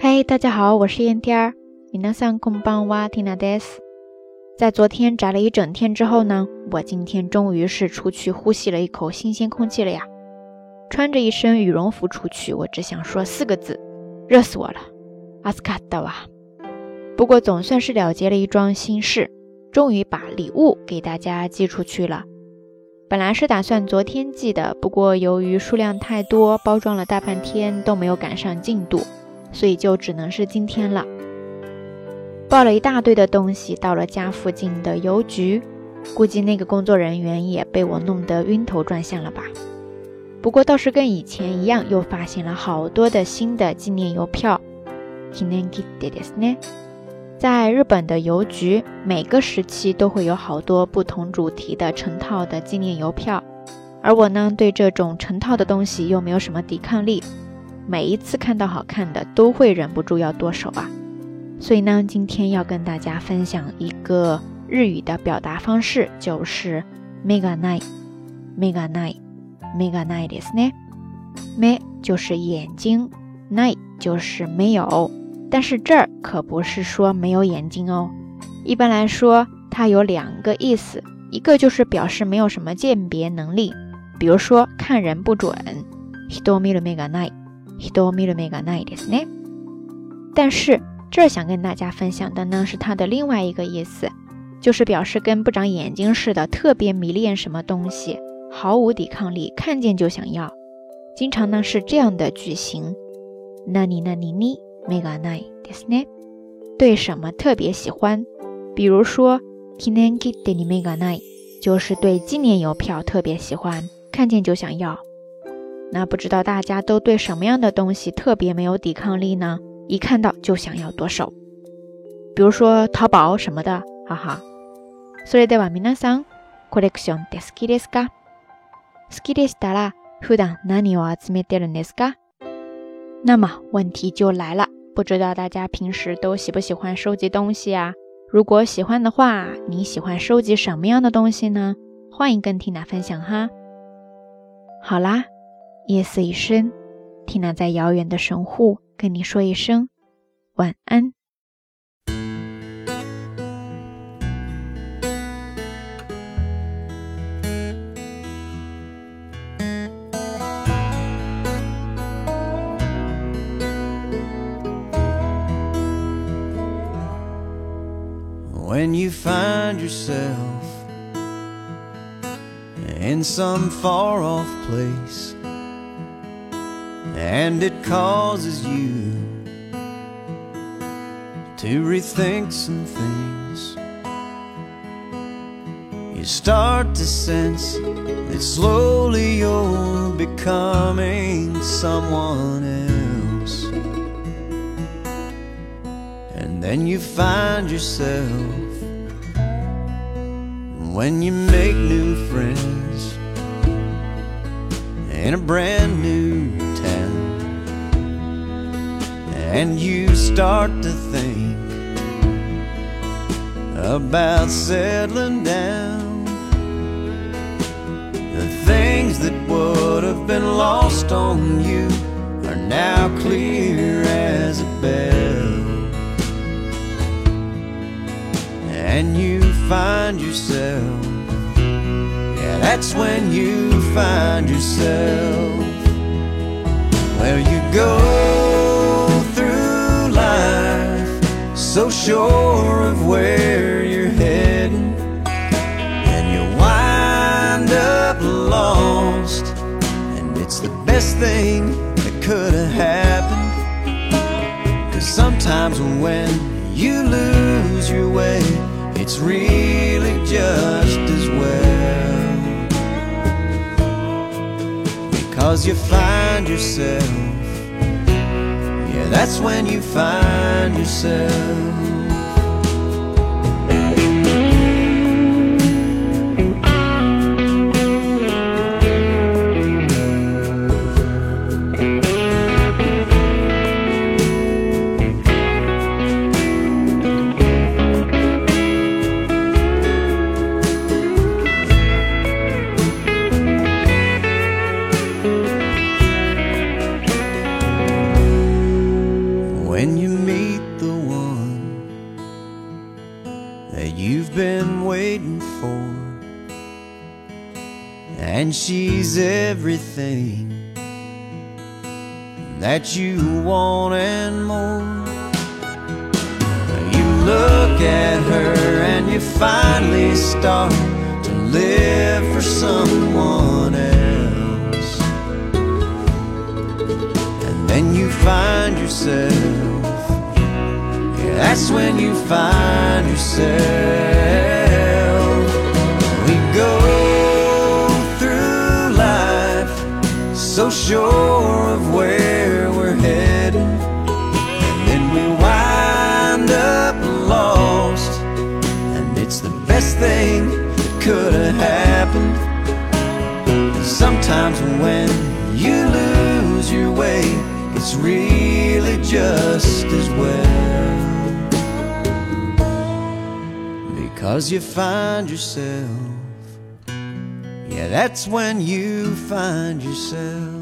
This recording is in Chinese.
嘿，大家好，我是燕天儿。皆さんこんばんは、ティナです。在昨天宅了一整天之后呢，我今天终于是出去呼吸了一口新鲜空气了呀。穿着一身羽绒服出去，我只想说四个字：热死我了！阿斯卡达瓦。不过总算是了结了一桩心事，终于把礼物给大家寄出去了。本来是打算昨天寄的，不过由于数量太多，包装了大半天都没有赶上进度。 所以就只能是今天了。抱了一大堆的东西到了家附近的邮局，估计那个工作人员也被我弄得晕头转向了吧。不过倒是跟以前一样，又发现了好多的新的纪念邮票。在日本的邮局，每个时期都会有好多不同主题的成套的纪念邮票，而我呢，对这种成套的东西又没有什么抵抗力。每一次看到好看的，都会忍不住要剁手啊！所以呢，今天要跟大家分享一个日语的表达方式，就是 mega night，mega night，mega night ですね。me 就是眼睛，night 就是没有。但是这儿可不是说没有眼睛哦。一般来说，它有两个意思，一个就是表示没有什么鉴别能力，比如说看人不准。 但是这儿想跟大家分享的呢，是它的另外一个意思，就是表示跟不长眼睛似的，特别迷恋什么东西，毫无抵抗力，看见就想要。经常呢是这样的句型：那你那你你メガナイですね。对什么特别喜欢？比如说記念切手にメガナイ，就是对纪念邮票特别喜欢，看见就想要。 那不知道大家都对什么样的东西特别没有抵抗力呢？一看到就想要剁手，比如说淘宝什么的，哈哈。それでは皆さん、コレクションで好きですか？好きでしたら普段何を集めてるんですか？那么问题就来了，不知道大家平时都喜不喜欢收集东西啊？如果喜欢的话，你喜欢收集什么样的东西呢？欢迎跟缇娜分享哈。好啦。 夜色已深，缇娜在遥远的神户跟你说一声晚安。When you find yourself in some far off place. And it causes you to rethink some things. You start to sense that slowly you're becoming someone else. And then you find yourself when you make new friends in a brand new and you start to think about settling down. The things that would have been lost on you are now clear as a bell. And you find yourself, yeah, that's when you find yourself so sure of where you're heading, and you wind up lost. And it's the best thing that could have happened. Cause sometimes when you lose your way, it's really just as well. Because you find yourself that's when you find yourself when you meet the one that you've been waiting for, and she's everything that you want and more. You look at her and you finally start to live for someone else. Yourself, yeah, that's when you find yourself. We go through life so sure of where we're headed, and then we wind up lost. And it's the best thing that could have happened. Sometimes when you lose your way, it's really just as well. Because you find yourself, yeah, that's when you find yourself.